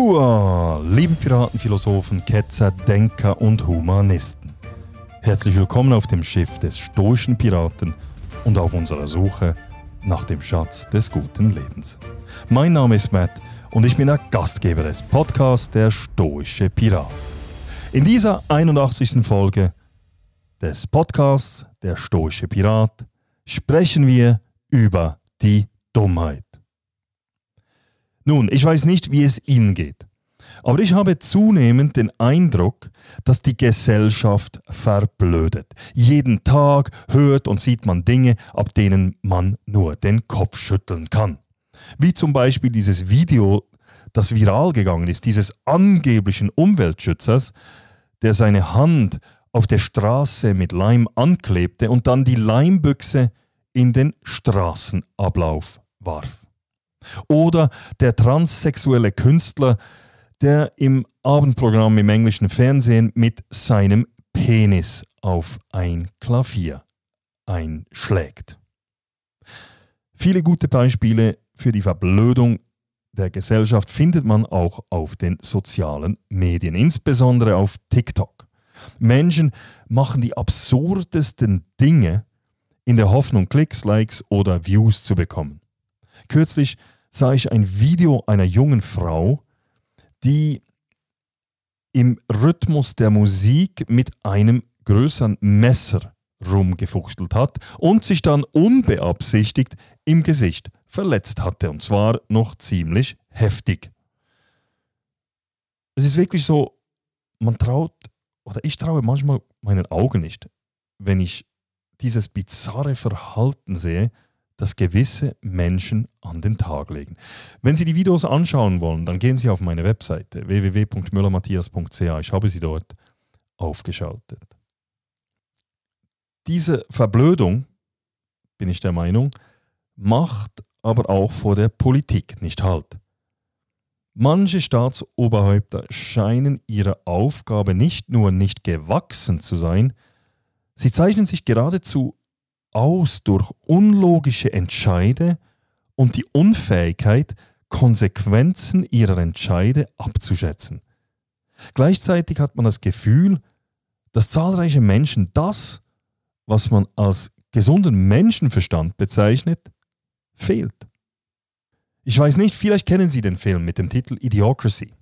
Hua, liebe Piraten, Philosophen, Ketzer, Denker und Humanisten. Herzlich willkommen auf dem Schiff des stoischen Piraten und auf unserer Suche nach dem Schatz des guten Lebens. Mein Name ist Matt und ich bin der Gastgeber des Podcasts Der Stoische Pirat. In dieser 81. Folge des Podcasts Der Stoische Pirat sprechen wir über die Dummheit. Nun, ich weiß nicht, wie es Ihnen geht, aber ich habe zunehmend den Eindruck, dass die Gesellschaft verblödet. Jeden Tag hört und sieht man Dinge, ab denen man nur den Kopf schütteln kann. Wie zum Beispiel dieses Video, das viral gegangen ist, dieses angeblichen Umweltschützers, der seine Hand auf der Straße mit Leim anklebte und dann die Leimbüchse in den Straßenablauf warf. Oder der transsexuelle Künstler, der im Abendprogramm im englischen Fernsehen mit seinem Penis auf ein Klavier einschlägt. Viele gute Beispiele für die Verblödung der Gesellschaft findet man auch auf den sozialen Medien, insbesondere auf TikTok. Menschen machen die absurdesten Dinge in der Hoffnung, Klicks, Likes oder Views zu bekommen. Kürzlich sah ich ein Video einer jungen Frau, die im Rhythmus der Musik mit einem größeren Messer rumgefuchtelt hat und sich dann unbeabsichtigt im Gesicht verletzt hatte. Und zwar noch ziemlich heftig. Es ist wirklich so, man traut, oder ich traue manchmal meinen Augen nicht, wenn ich dieses bizarre Verhalten sehe, das gewisse Menschen an den Tag legen. Wenn Sie die Videos anschauen wollen, dann gehen Sie auf meine Webseite www.müllermatthias.ch. Ich habe sie dort aufgeschaltet. Diese Verblödung, bin ich der Meinung, macht aber auch vor der Politik nicht Halt. Manche Staatsoberhäupter scheinen ihrer Aufgabe nicht nur nicht gewachsen zu sein, sie zeichnen sich geradezu aus durch unlogische Entscheide und die Unfähigkeit, Konsequenzen ihrer Entscheide abzuschätzen. Gleichzeitig hat man das Gefühl, dass zahlreiche Menschen das, was man als gesunden Menschenverstand bezeichnet, fehlt. Ich weiß nicht, vielleicht kennen Sie den Film mit dem Titel Idiocracy.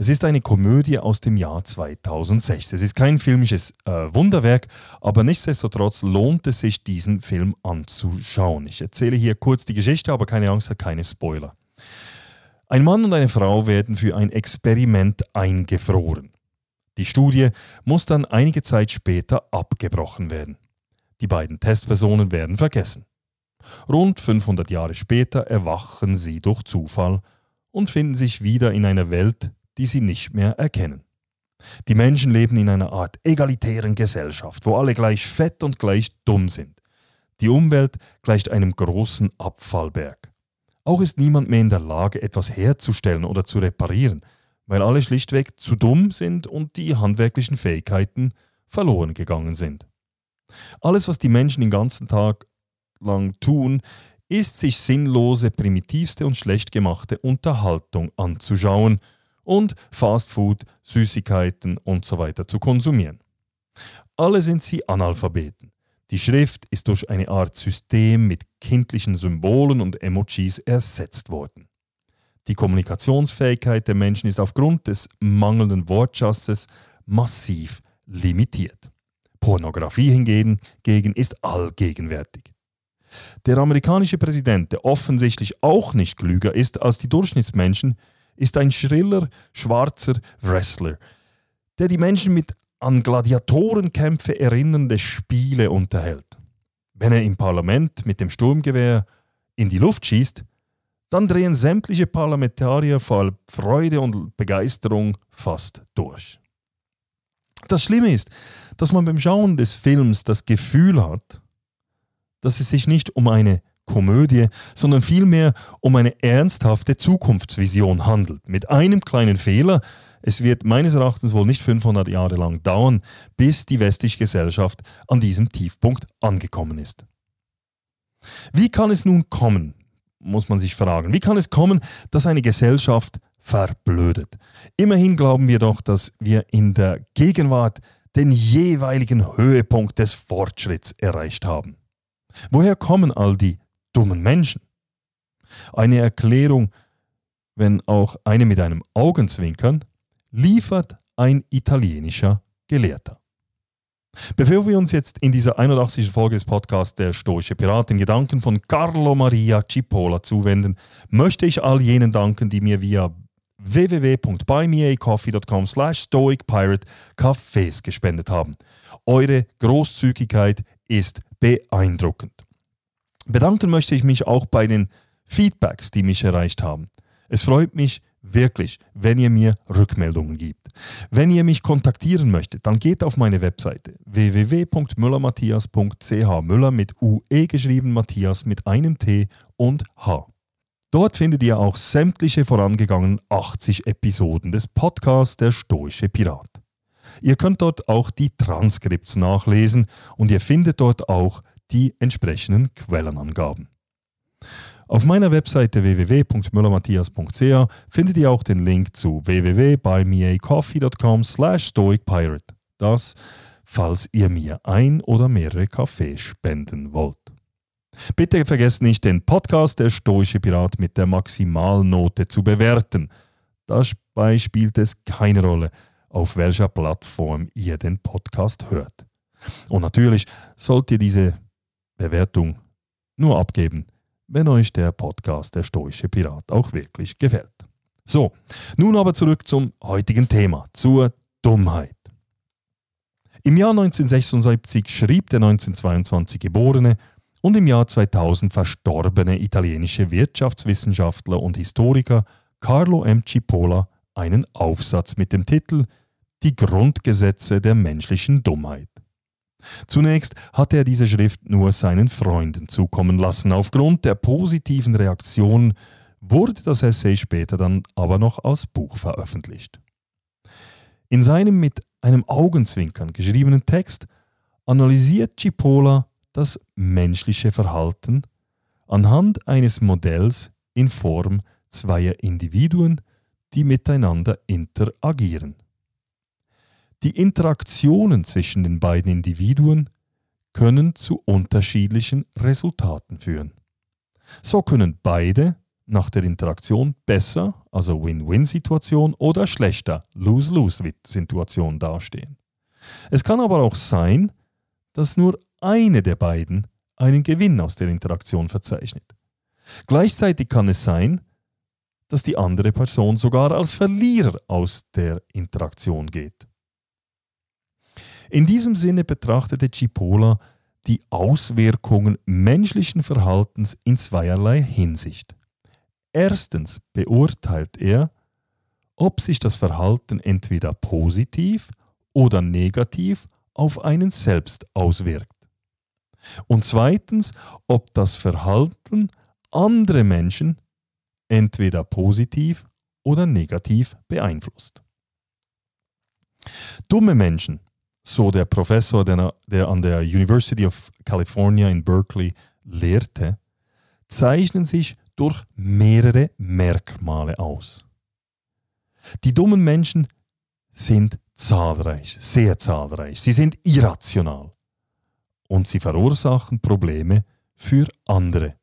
Es ist eine Komödie aus dem Jahr 2006. Es ist kein filmisches äh, Wunderwerk, aber nichtsdestotrotz lohnt es sich, diesen Film anzuschauen. Ich erzähle hier kurz die Geschichte, aber keine Angst, keine Spoiler. Ein Mann und eine Frau werden für ein Experiment eingefroren. Die Studie muss dann einige Zeit später abgebrochen werden. Die beiden Testpersonen werden vergessen. Rund 500 Jahre später erwachen sie durch Zufall und finden sich wieder in einer Welt, die sie nicht mehr erkennen. Die Menschen leben in einer Art egalitären Gesellschaft, wo alle gleich fett und gleich dumm sind. Die Umwelt gleicht einem großen Abfallberg. Auch ist niemand mehr in der Lage, etwas herzustellen oder zu reparieren, weil alle schlichtweg zu dumm sind und die handwerklichen Fähigkeiten verloren gegangen sind. Alles, was die Menschen den ganzen Tag lang tun, ist sich sinnlose, primitivste und schlecht gemachte Unterhaltung anzuschauen – und Fastfood, Süßigkeiten und so weiter zu konsumieren. Alle sind sie Analphabeten. Die Schrift ist durch eine Art System mit kindlichen Symbolen und Emojis ersetzt worden. Die Kommunikationsfähigkeit der Menschen ist aufgrund des mangelnden Wortschatzes massiv limitiert. Pornografie hingegen ist allgegenwärtig. Der amerikanische Präsident, der offensichtlich auch nicht klüger ist als die Durchschnittsmenschen, ist ein schriller, schwarzer Wrestler, der die Menschen mit an Gladiatorenkämpfe erinnernde Spiele unterhält. Wenn er im Parlament mit dem Sturmgewehr in die Luft schießt, dann drehen sämtliche Parlamentarier voll Freude und Begeisterung fast durch. Das Schlimme ist, dass man beim Schauen des Films das Gefühl hat, dass es sich nicht um eine Komödie, sondern vielmehr um eine ernsthafte Zukunftsvision handelt. Mit einem kleinen Fehler, es wird meines Erachtens wohl nicht 500 Jahre lang dauern, bis die westliche Gesellschaft an diesem Tiefpunkt angekommen ist. Wie kann es nun kommen, muss man sich fragen, wie kann es kommen, dass eine Gesellschaft verblödet. Immerhin glauben wir doch, dass wir in der Gegenwart den jeweiligen Höhepunkt des Fortschritts erreicht haben. Woher kommen all die dummen Menschen? Eine Erklärung, wenn auch eine mit einem Augenzwinkern, liefert ein italienischer Gelehrter. Bevor wir uns jetzt in dieser 81. Folge des Podcasts Der Stoische Pirat den Gedanken von Carlo Maria Cipolla zuwenden, möchte ich all jenen danken, die mir via www.buymeacoffee.com slash stoicpirate Kaffees gespendet haben. Eure Großzügigkeit ist beeindruckend. Bedanken möchte ich mich auch bei den Feedbacks, die mich erreicht haben. Es freut mich wirklich, wenn ihr mir Rückmeldungen gibt. Wenn ihr mich kontaktieren möchtet, dann geht auf meine Webseite www.müllermatthias.ch Müller mit UE geschrieben, Matthias mit einem T und H. Dort findet ihr auch sämtliche vorangegangenen 80 Episoden des Podcasts Der Stoische Pirat. Ihr könnt dort auch die Transkripts nachlesen und ihr findet dort auch die entsprechenden Quellenangaben. Auf meiner Webseite www.müllermatthias.ch findet ihr auch den Link zu www.buymeacoffee.com slash stoicpirate. Das, falls ihr mir ein oder mehrere Kaffees spenden wollt. Bitte vergesst nicht, den Podcast Der Stoische Pirat mit der Maximalnote zu bewerten. Dabei spielt es keine Rolle, auf welcher Plattform ihr den Podcast hört. Und natürlich sollt ihr diese Bewertung nur abgeben, wenn euch der Podcast Der Stoische Pirat auch wirklich gefällt. So, nun aber zurück zum heutigen Thema, zur Dummheit. Im Jahr 1976 schrieb der 1922 geborene und im Jahr 2000 verstorbene italienische Wirtschaftswissenschaftler und Historiker Carlo M. Cipolla einen Aufsatz mit dem Titel Die Grundgesetze der menschlichen Dummheit. Zunächst hatte er diese Schrift nur seinen Freunden zukommen lassen. Aufgrund der positiven Reaktion wurde das Essay später dann aber noch als Buch veröffentlicht. In seinem mit einem Augenzwinkern geschriebenen Text analysiert Cipolla das menschliche Verhalten anhand eines Modells in Form zweier Individuen, die miteinander interagieren. Die Interaktionen zwischen den beiden Individuen können zu unterschiedlichen Resultaten führen. So können beide nach der Interaktion besser, also Win-Win-Situation, oder schlechter, Lose-Lose-Situation dastehen. Es kann aber auch sein, dass nur eine der beiden einen Gewinn aus der Interaktion verzeichnet. Gleichzeitig kann es sein, dass die andere Person sogar als Verlierer aus der Interaktion geht. In diesem Sinne betrachtete Cipolla die Auswirkungen menschlichen Verhaltens in zweierlei Hinsicht. Erstens beurteilt er, ob sich das Verhalten entweder positiv oder negativ auf einen selbst auswirkt. Und zweitens, ob das Verhalten andere Menschen entweder positiv oder negativ beeinflusst. Dumme Menschen, so der Professor, der, der an der University of California in Berkeley lehrte, zeichnen sich durch mehrere Merkmale aus. Die dummen Menschen sind zahlreich, sehr zahlreich. Sie sind irrational und sie verursachen Probleme für andere,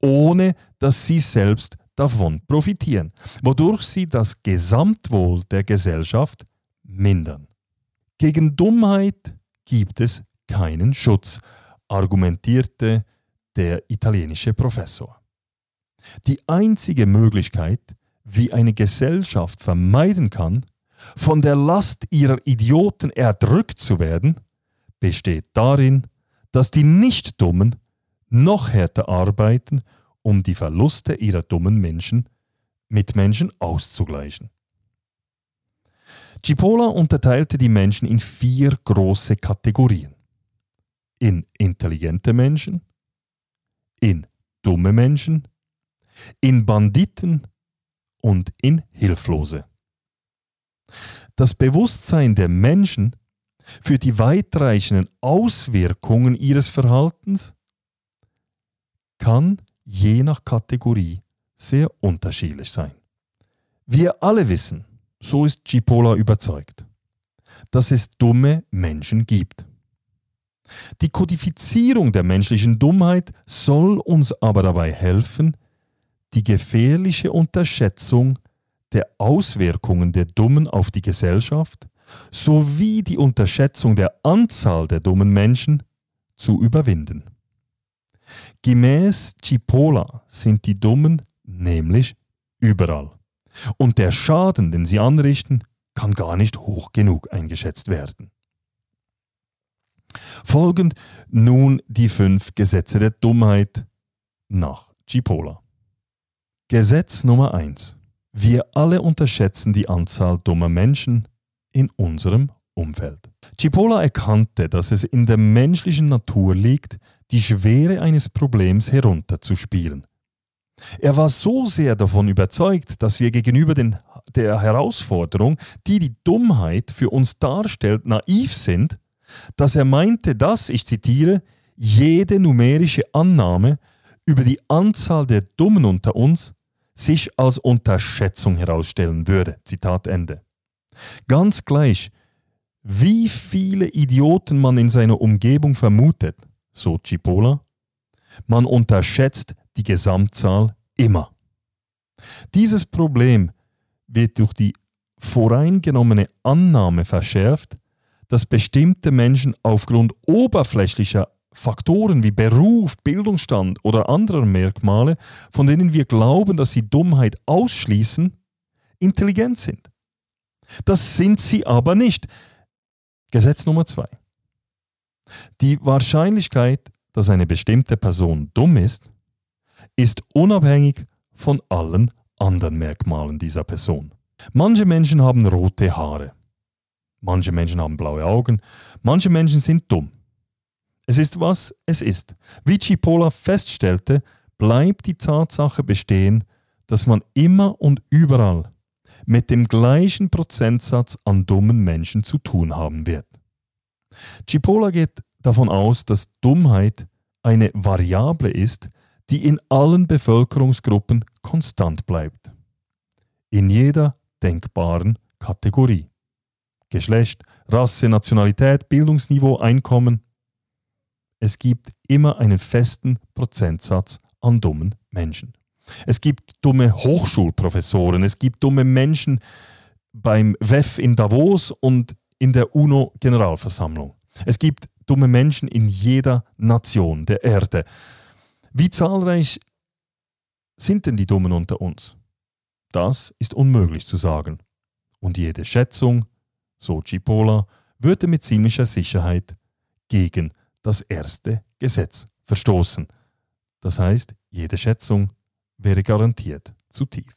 ohne dass sie selbst davon profitieren, wodurch sie das Gesamtwohl der Gesellschaft mindern. Gegen Dummheit gibt es keinen Schutz, argumentierte der italienische Professor. Die einzige Möglichkeit, wie eine Gesellschaft vermeiden kann, von der Last ihrer Idioten erdrückt zu werden, besteht darin, dass die Nicht-Dummen noch härter arbeiten, um die Verluste ihrer dummen Menschen Mitmenschen auszugleichen. Cipolla unterteilte die Menschen in vier große Kategorien. In intelligente Menschen, in dumme Menschen, in Banditen und in Hilflose. Das Bewusstsein der Menschen für die weitreichenden Auswirkungen ihres Verhaltens kann je nach Kategorie sehr unterschiedlich sein. Wir alle wissen, so ist Cipolla überzeugt, dass es dumme Menschen gibt. Die Kodifizierung der menschlichen Dummheit soll uns aber dabei helfen, die gefährliche Unterschätzung der Auswirkungen der Dummen auf die Gesellschaft sowie die Unterschätzung der Anzahl der dummen Menschen zu überwinden. Gemäß Cipolla sind die Dummen nämlich überall. Und der Schaden, den sie anrichten, kann gar nicht hoch genug eingeschätzt werden. Folgend nun die fünf Gesetze der Dummheit nach Cipolla. Gesetz Nummer 1. Wir alle unterschätzen die Anzahl dummer Menschen in unserem Umfeld. Cipolla erkannte, dass es in der menschlichen Natur liegt, die Schwere eines Problems herunterzuspielen. Er war so sehr davon überzeugt, dass wir gegenüber den, der Herausforderung, die die Dummheit für uns darstellt, naiv sind, dass er meinte, dass, ich zitiere, jede numerische Annahme über die Anzahl der Dummen unter uns sich als Unterschätzung herausstellen würde. Zitat Ende. Ganz gleich, wie viele Idioten man in seiner Umgebung vermutet, so Cipolla, man unterschätzt die Gesamtzahl immer. Dieses Problem wird durch die voreingenommene Annahme verschärft, dass bestimmte Menschen aufgrund oberflächlicher Faktoren wie Beruf, Bildungsstand oder anderer Merkmale, von denen wir glauben, dass sie Dummheit ausschließen, intelligent sind. Das sind sie aber nicht. Gesetz Nummer zwei. Die Wahrscheinlichkeit, dass eine bestimmte Person dumm ist, ist unabhängig von allen anderen Merkmalen dieser Person. Manche Menschen haben rote Haare. Manche Menschen haben blaue Augen. Manche Menschen sind dumm. Es ist was es ist. Wie Cipolla feststellte, bleibt die Tatsache bestehen, dass man immer und überall mit dem gleichen Prozentsatz an dummen Menschen zu tun haben wird. Cipolla geht davon aus, dass Dummheit eine Variable ist, die in allen Bevölkerungsgruppen konstant bleibt. In jeder denkbaren Kategorie. Geschlecht, Rasse, Nationalität, Bildungsniveau, Einkommen. Es gibt immer einen festen Prozentsatz an dummen Menschen. Es gibt dumme Hochschulprofessoren, es gibt dumme Menschen beim WEF in Davos und in der UNO-Generalversammlung. Es gibt dumme Menschen in jeder Nation der Erde. Wie zahlreich sind denn die Dummen unter uns? Das ist unmöglich zu sagen. Und jede Schätzung, so Cipolla, würde mit ziemlicher Sicherheit gegen das erste Gesetz verstoßen. Das heißt, jede Schätzung wäre garantiert zu tief.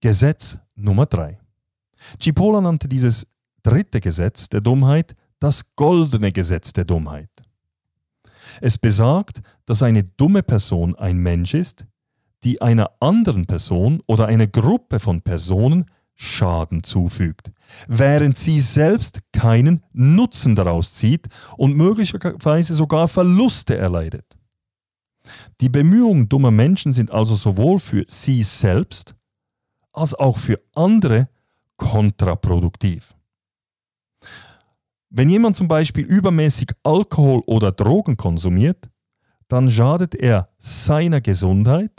Gesetz Nummer 3. Cipolla nannte dieses dritte Gesetz der Dummheit das goldene Gesetz der Dummheit. Es besagt, dass eine dumme Person ein Mensch ist, die einer anderen Person oder einer Gruppe von Personen Schaden zufügt, während sie selbst keinen Nutzen daraus zieht und möglicherweise sogar Verluste erleidet. Die Bemühungen dummer Menschen sind also sowohl für sie selbst als auch für andere kontraproduktiv. Wenn jemand zum Beispiel übermäßig Alkohol oder Drogen konsumiert, dann schadet er seiner Gesundheit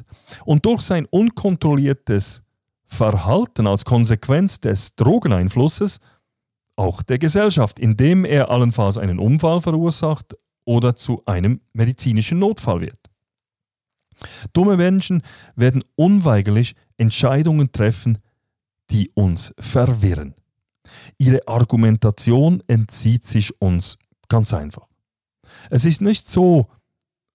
und durch sein unkontrolliertes Verhalten als Konsequenz des Drogeneinflusses auch der Gesellschaft, indem er allenfalls einen Unfall verursacht oder zu einem medizinischen Notfall wird. Dumme Menschen werden unweigerlich Entscheidungen treffen, die uns verwirren. Ihre Argumentation entzieht sich uns ganz einfach. Es ist nicht so,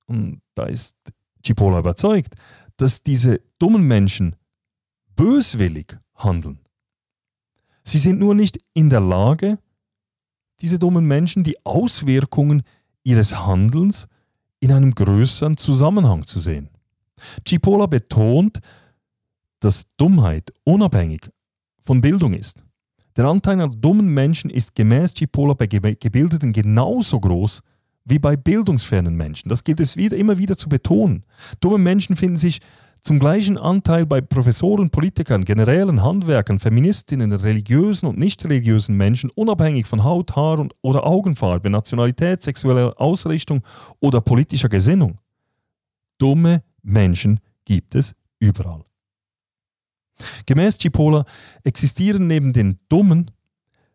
und da ist Cipolla überzeugt, dass diese dummen Menschen böswillig handeln. Sie sind nur nicht in der Lage, diese dummen Menschen die Auswirkungen ihres Handelns in einem größeren Zusammenhang zu sehen. Cipolla betont, dass Dummheit unabhängig von Bildung ist. Der Anteil an dummen Menschen ist gemäß Cipolla bei Gebildeten genauso groß wie bei bildungsfernen Menschen. Das gilt es wieder, immer wieder zu betonen. Dumme Menschen finden sich zum gleichen Anteil bei Professoren, Politikern, Generälen, Handwerkern, Feministinnen, religiösen und nicht religiösen Menschen, unabhängig von Haut, Haar und, oder Augenfarbe, Nationalität, sexueller Ausrichtung oder politischer Gesinnung. Dumme Menschen gibt es überall. Gemäß Cipolla existieren neben den Dummen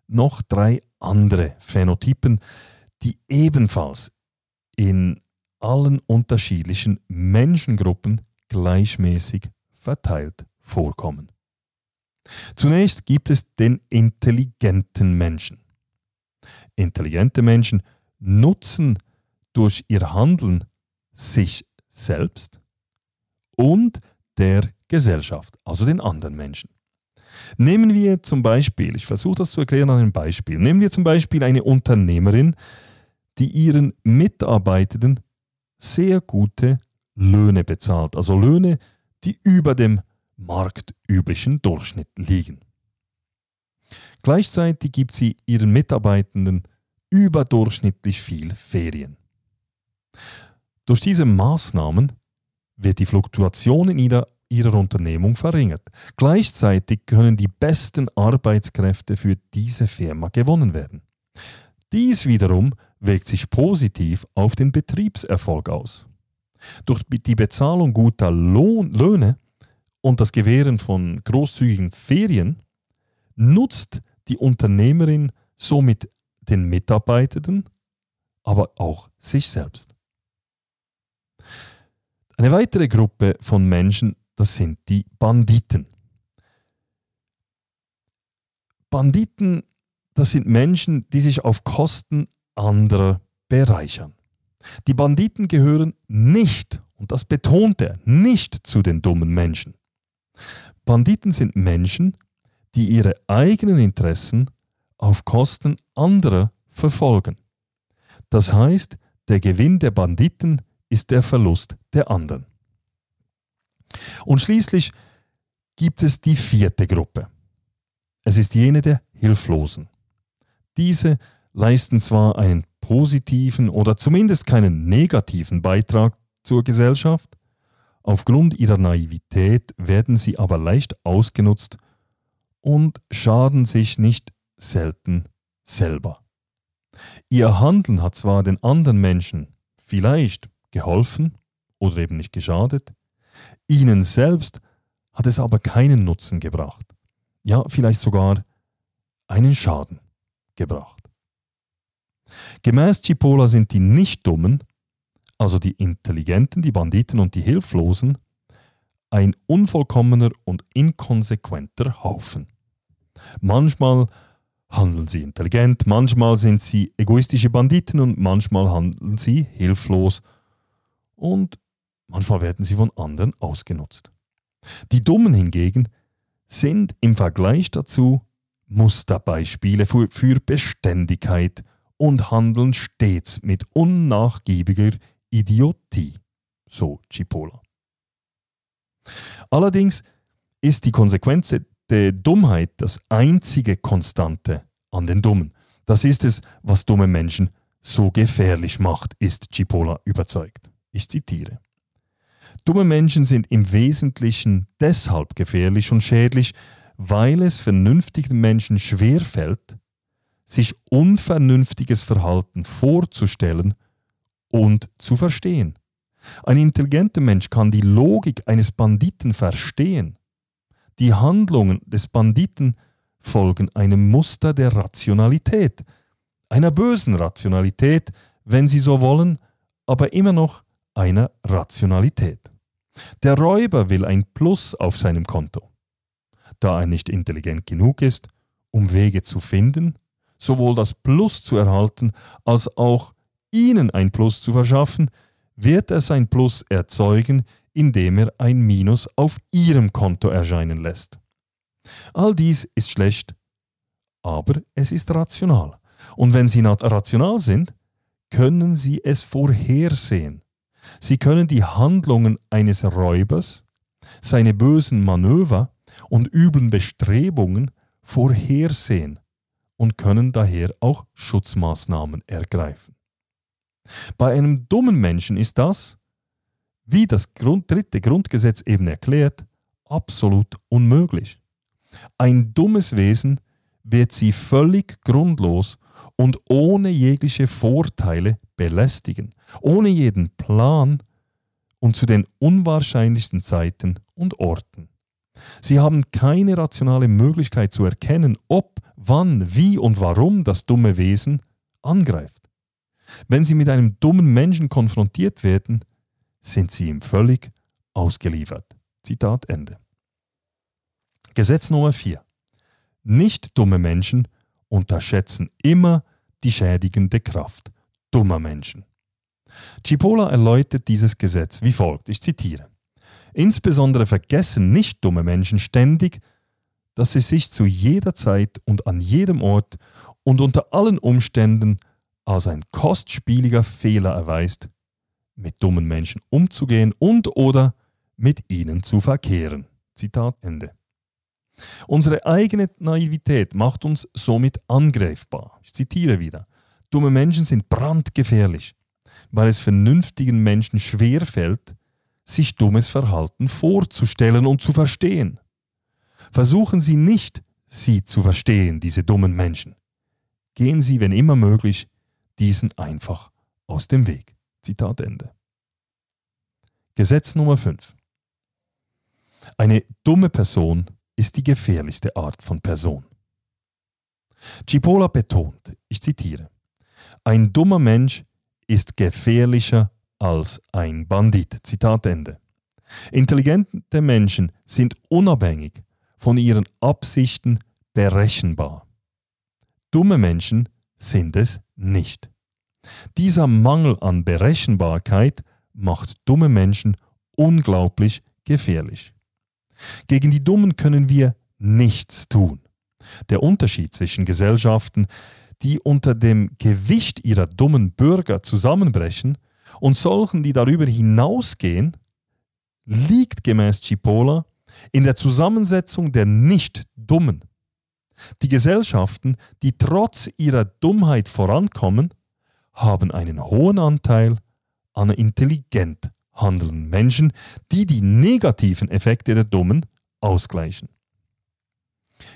noch drei andere Phänotypen, die ebenfalls in allen unterschiedlichen Menschengruppen gleichmäßig verteilt vorkommen. Zunächst gibt es den intelligenten Menschen. Intelligente Menschen nutzen durch ihr Handeln sich selbst und der Gesellschaft, also den anderen Menschen. Nehmen wir zum Beispiel, ich versuche das zu erklären an einem Beispiel, nehmen wir zum Beispiel eine Unternehmerin, die ihren Mitarbeitenden sehr gute Löhne bezahlt, also Löhne, die über dem marktüblichen Durchschnitt liegen. Gleichzeitig gibt sie ihren Mitarbeitenden überdurchschnittlich viel Ferien. Durch diese Maßnahmen wird die Fluktuation in ihrer, ihrer Unternehmung verringert. Gleichzeitig können die besten Arbeitskräfte für diese Firma gewonnen werden. Dies wiederum wirkt sich positiv auf den Betriebserfolg aus. Durch die Bezahlung guter Lohn, Löhne und das Gewähren von großzügigen Ferien nutzt die Unternehmerin somit den Mitarbeitenden, aber auch sich selbst. Eine weitere Gruppe von Menschen, das sind die Banditen. Banditen, das sind Menschen, die sich auf Kosten anderer bereichern. Die Banditen gehören nicht, und das betont er, nicht zu den dummen Menschen. Banditen sind Menschen, die ihre eigenen Interessen auf Kosten anderer verfolgen. Das heißt, der Gewinn der Banditen ist der Verlust der anderen. Und schließlich gibt es die vierte Gruppe. Es ist jene der Hilflosen. Diese leisten zwar einen positiven oder zumindest keinen negativen Beitrag zur Gesellschaft, aufgrund ihrer Naivität werden sie aber leicht ausgenutzt und schaden sich nicht selten selber. Ihr Handeln hat zwar den anderen Menschen vielleicht geholfen oder eben nicht geschadet, ihnen selbst hat es aber keinen Nutzen gebracht, ja vielleicht sogar einen Schaden gebracht. Gemäß Cipolla sind die Nicht-Dummen, also die Intelligenten, die Banditen und die Hilflosen, ein unvollkommener und inkonsequenter Haufen. Manchmal handeln sie intelligent, manchmal sind sie egoistische Banditen und manchmal handeln sie hilflos und manchmal werden sie von anderen ausgenutzt. Die Dummen hingegen sind im Vergleich dazu Musterbeispiele für, für Beständigkeit und handeln stets mit unnachgiebiger Idiotie, so Cipolla. Allerdings ist die Konsequenz der Dummheit das einzige Konstante an den Dummen. Das ist es, was dumme Menschen so gefährlich macht, ist Cipolla überzeugt. Ich zitiere. Dumme Menschen sind im Wesentlichen deshalb gefährlich und schädlich, weil es vernünftigen Menschen schwerfällt, sich unvernünftiges Verhalten vorzustellen und zu verstehen. Ein intelligenter Mensch kann die Logik eines Banditen verstehen. Die Handlungen des Banditen folgen einem Muster der Rationalität, einer bösen Rationalität, wenn Sie so wollen, aber immer noch einer Rationalität. Der Räuber will ein Plus auf seinem Konto. Da er nicht intelligent genug ist, um Wege zu finden, sowohl das Plus zu erhalten als auch ihnen ein Plus zu verschaffen, wird er sein Plus erzeugen, indem er ein Minus auf ihrem Konto erscheinen lässt. All dies ist schlecht, aber es ist rational. Und wenn Sie rational sind, können Sie es vorhersehen. Sie können die Handlungen eines Räubers, seine bösen Manöver und üblen Bestrebungen vorhersehen und können daher auch Schutzmaßnahmen ergreifen. Bei einem dummen Menschen ist das, wie das Grund, dritte Grundgesetz eben erklärt, absolut unmöglich. Ein dummes Wesen wird sie völlig grundlos und ohne jegliche Vorteile belästigen, ohne jeden Plan und zu den unwahrscheinlichsten Zeiten und Orten. Sie haben keine rationale Möglichkeit zu erkennen, ob, wann, wie und warum das dumme Wesen angreift. Wenn sie mit einem dummen Menschen konfrontiert werden, sind sie ihm völlig ausgeliefert. Zitat Ende. Gesetz Nummer 4. Nicht dumme Menschen unterschätzen immer die schädigende Kraft dummer Menschen. Cipolla erläutert dieses Gesetz wie folgt, ich zitiere. Insbesondere vergessen nicht dumme Menschen ständig, dass sie sich zu jeder Zeit und an jedem Ort und unter allen Umständen als ein kostspieliger Fehler erweist, mit dummen Menschen umzugehen und oder mit ihnen zu verkehren. Zitat Ende. Unsere eigene Naivität macht uns somit angreifbar. Ich zitiere wieder. Dumme Menschen sind brandgefährlich, weil es vernünftigen Menschen schwerfällt, sich dummes Verhalten vorzustellen und zu verstehen. Versuchen Sie nicht, sie zu verstehen, diese dummen Menschen. Gehen Sie, wenn immer möglich, diesen einfach aus dem Weg. Zitat Ende. Gesetz Nummer 5. Eine dumme Person ist die gefährlichste Art von Person. Cipolla betont, ich zitiere, ein dummer Mensch ist gefährlicher als ein Bandit. Zitat Ende. Intelligente Menschen sind unabhängig von ihren Absichten berechenbar. Dumme Menschen sind es nicht. Dieser Mangel an Berechenbarkeit macht dumme Menschen unglaublich gefährlich. Gegen die Dummen können wir nichts tun. Der Unterschied zwischen Gesellschaften, die unter dem Gewicht ihrer dummen Bürger zusammenbrechen, und solchen, die darüber hinausgehen, liegt gemäß Cipolla in der Zusammensetzung der Nicht-Dummen. Die Gesellschaften, die trotz ihrer Dummheit vorankommen, haben einen hohen Anteil an intelligent handelnden Menschen, die die negativen Effekte der Dummen ausgleichen.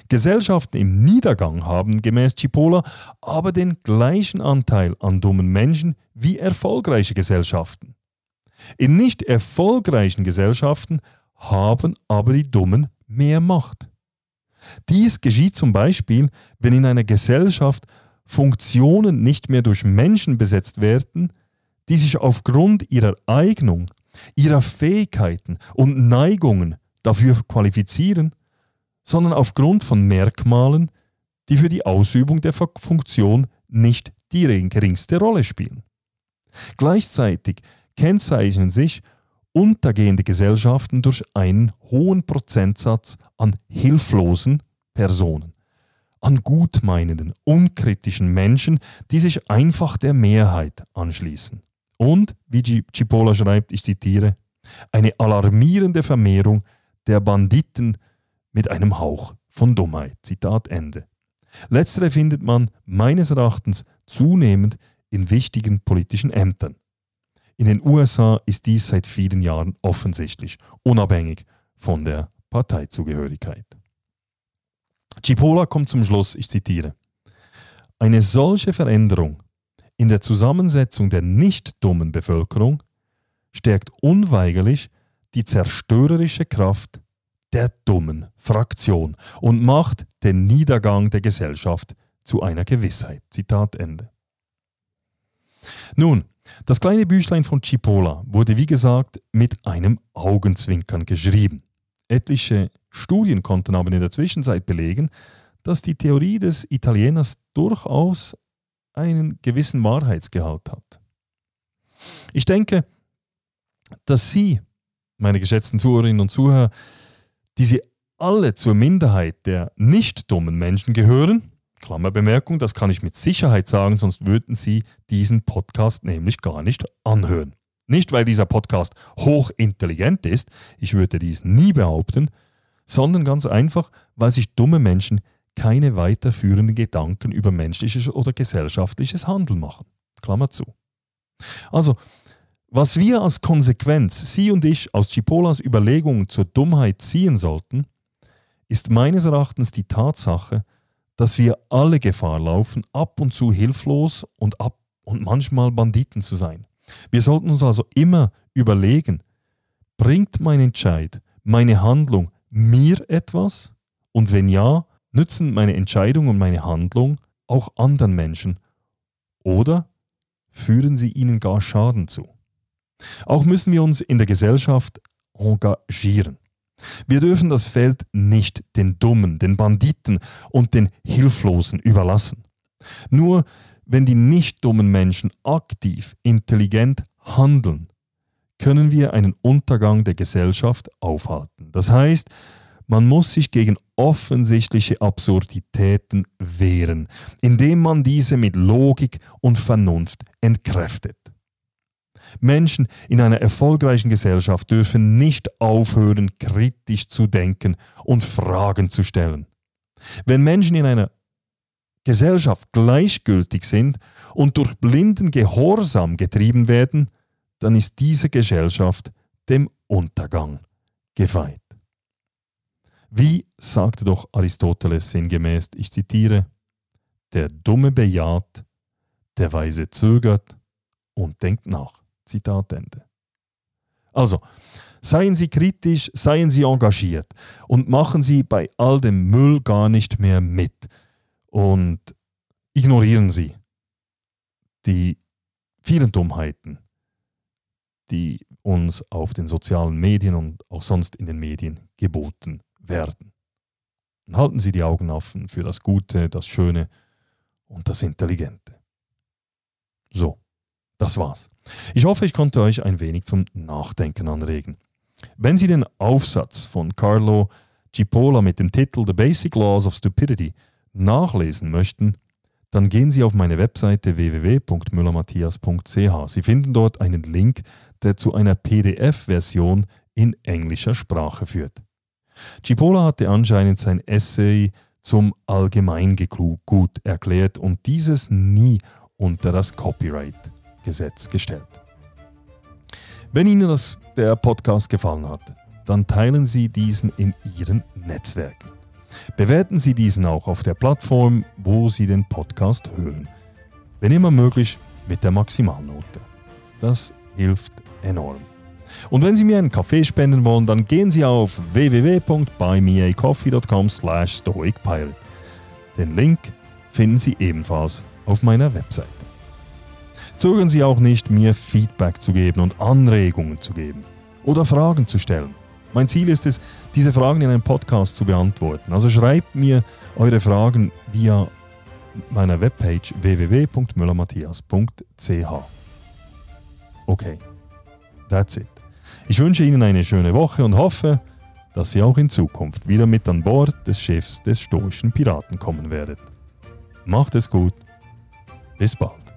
Gesellschaften im Niedergang haben gemäß Cipolla aber den gleichen Anteil an dummen Menschen wie erfolgreiche Gesellschaften. In nicht erfolgreichen Gesellschaften haben aber die Dummen mehr Macht. Dies geschieht zum Beispiel, wenn in einer Gesellschaft Funktionen nicht mehr durch Menschen besetzt werden, die sich aufgrund ihrer Eignung, ihrer Fähigkeiten und Neigungen dafür qualifizieren, sondern aufgrund von Merkmalen, die für die Ausübung der Funktion nicht die geringste Rolle spielen. Gleichzeitig kennzeichnen sich untergehende Gesellschaften durch einen hohen Prozentsatz an hilflosen Personen, an gutmeinenden, unkritischen Menschen, die sich einfach der Mehrheit anschließen. Und, wie Cipolla schreibt, ich zitiere, eine alarmierende Vermehrung der Banditen mit einem Hauch von Dummheit. Zitat Ende. Letztere findet man meines Erachtens zunehmend in wichtigen politischen Ämtern. In den USA ist dies seit vielen Jahren offensichtlich, unabhängig von der Parteizugehörigkeit. Cipolla kommt zum Schluss, ich zitiere, eine solche Veränderung in der Zusammensetzung der nicht dummen Bevölkerung stärkt unweigerlich die zerstörerische Kraft der dummen Fraktion und macht den Niedergang der Gesellschaft zu einer Gewissheit. Zitat Ende. Nun, das kleine Büchlein von Cipolla wurde wie gesagt mit einem Augenzwinkern geschrieben. Etliche Studien konnten aber in der Zwischenzeit belegen, dass die Theorie des Italieners durchaus einen gewissen Wahrheitsgehalt hat. Ich denke, dass Sie, meine geschätzten Zuhörerinnen und Zuhörer, die sie alle zur Minderheit der nicht dummen Menschen gehören, Klammerbemerkung, das kann ich mit Sicherheit sagen, sonst würden Sie diesen Podcast nämlich gar nicht anhören. Nicht, weil dieser Podcast hochintelligent ist, ich würde dies nie behaupten, sondern ganz einfach, weil sich dumme Menschen keine weiterführenden Gedanken über menschliches oder gesellschaftliches Handeln machen. Klammer zu. Also, Was wir als Konsequenz, Sie und ich, aus Chipolas Überlegungen zur Dummheit ziehen sollten, ist meines Erachtens die Tatsache, dass wir alle Gefahr laufen, ab und zu hilflos und, ab und manchmal Banditen zu sein. Wir sollten uns also immer überlegen, bringt mein Entscheid, meine Handlung mir etwas? Und wenn ja, nützen meine Entscheidung und meine Handlung auch anderen Menschen? Oder führen sie ihnen gar Schaden zu? Auch müssen wir uns in der Gesellschaft engagieren. Wir dürfen das Feld nicht den Dummen, den Banditen und den Hilflosen überlassen. Nur wenn die nicht dummen Menschen aktiv, intelligent handeln, können wir einen Untergang der Gesellschaft aufhalten. Das heißt, man muss sich gegen offensichtliche Absurditäten wehren, indem man diese mit Logik und Vernunft entkräftet. Menschen in einer erfolgreichen Gesellschaft dürfen nicht aufhören, kritisch zu denken und Fragen zu stellen. Wenn Menschen in einer Gesellschaft gleichgültig sind und durch blinden Gehorsam getrieben werden, dann ist diese Gesellschaft dem Untergang geweiht. Wie sagte doch Aristoteles sinngemäß, ich zitiere, der Dumme bejaht, der Weise zögert und denkt nach. Zitat Ende. Also, seien Sie kritisch, seien Sie engagiert und machen Sie bei all dem Müll gar nicht mehr mit. Und ignorieren Sie die vielen Dummheiten, die uns auf den sozialen Medien und auch sonst in den Medien geboten werden. Und halten Sie die Augen offen für das Gute, das Schöne und das Intelligente. So. Das war's. Ich hoffe, ich konnte euch ein wenig zum Nachdenken anregen. Wenn Sie den Aufsatz von Carlo Cipolla mit dem Titel The Basic Laws of Stupidity nachlesen möchten, dann gehen Sie auf meine Webseite www.müllermatthias.ch. Sie finden dort einen Link, der zu einer PDF-Version in englischer Sprache führt. Cipolla hatte anscheinend sein Essay zum Allgemeingut erklärt und dieses nie unter das Copyright Gesetz gestellt. Wenn Ihnen das, der Podcast gefallen hat, dann teilen Sie diesen in Ihren Netzwerken. Bewerten Sie diesen auch auf der Plattform, wo Sie den Podcast hören. Wenn immer möglich mit der Maximalnote. Das hilft enorm. Und wenn Sie mir einen Kaffee spenden wollen, dann gehen Sie auf www.buymeacoffee.com slash stoicpirate. Den Link finden Sie ebenfalls auf meiner Website. Zögern Sie auch nicht, mir Feedback zu geben und Anregungen zu geben oder Fragen zu stellen. Mein Ziel ist es, diese Fragen in einem Podcast zu beantworten. Also schreibt mir eure Fragen via meiner Webpage www.müllermatthias.ch. Okay, that's it. Ich wünsche Ihnen eine schöne Woche und hoffe, dass Sie auch in Zukunft wieder mit an Bord des Schiffs des stoischen Piraten kommen werdet. Macht es gut. Bis bald.